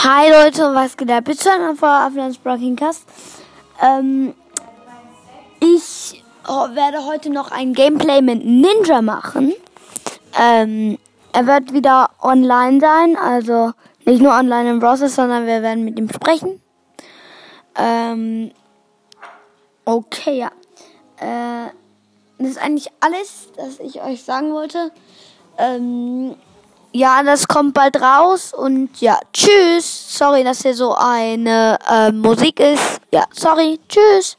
Hi Leute, was geht ab? Bitte hören vor Aflands Broadcast. Ähm, ich oh, werde heute noch ein Gameplay mit Ninja machen. Ähm, er wird wieder online sein, also nicht nur online im Browser, sondern wir werden mit ihm sprechen. Ähm, okay, ja. Äh, das ist eigentlich alles, was ich euch sagen wollte. Ähm, ja, das kommt bald raus und ja, tschüss. Sorry, dass hier so eine äh, Musik ist. Ja, sorry, tschüss.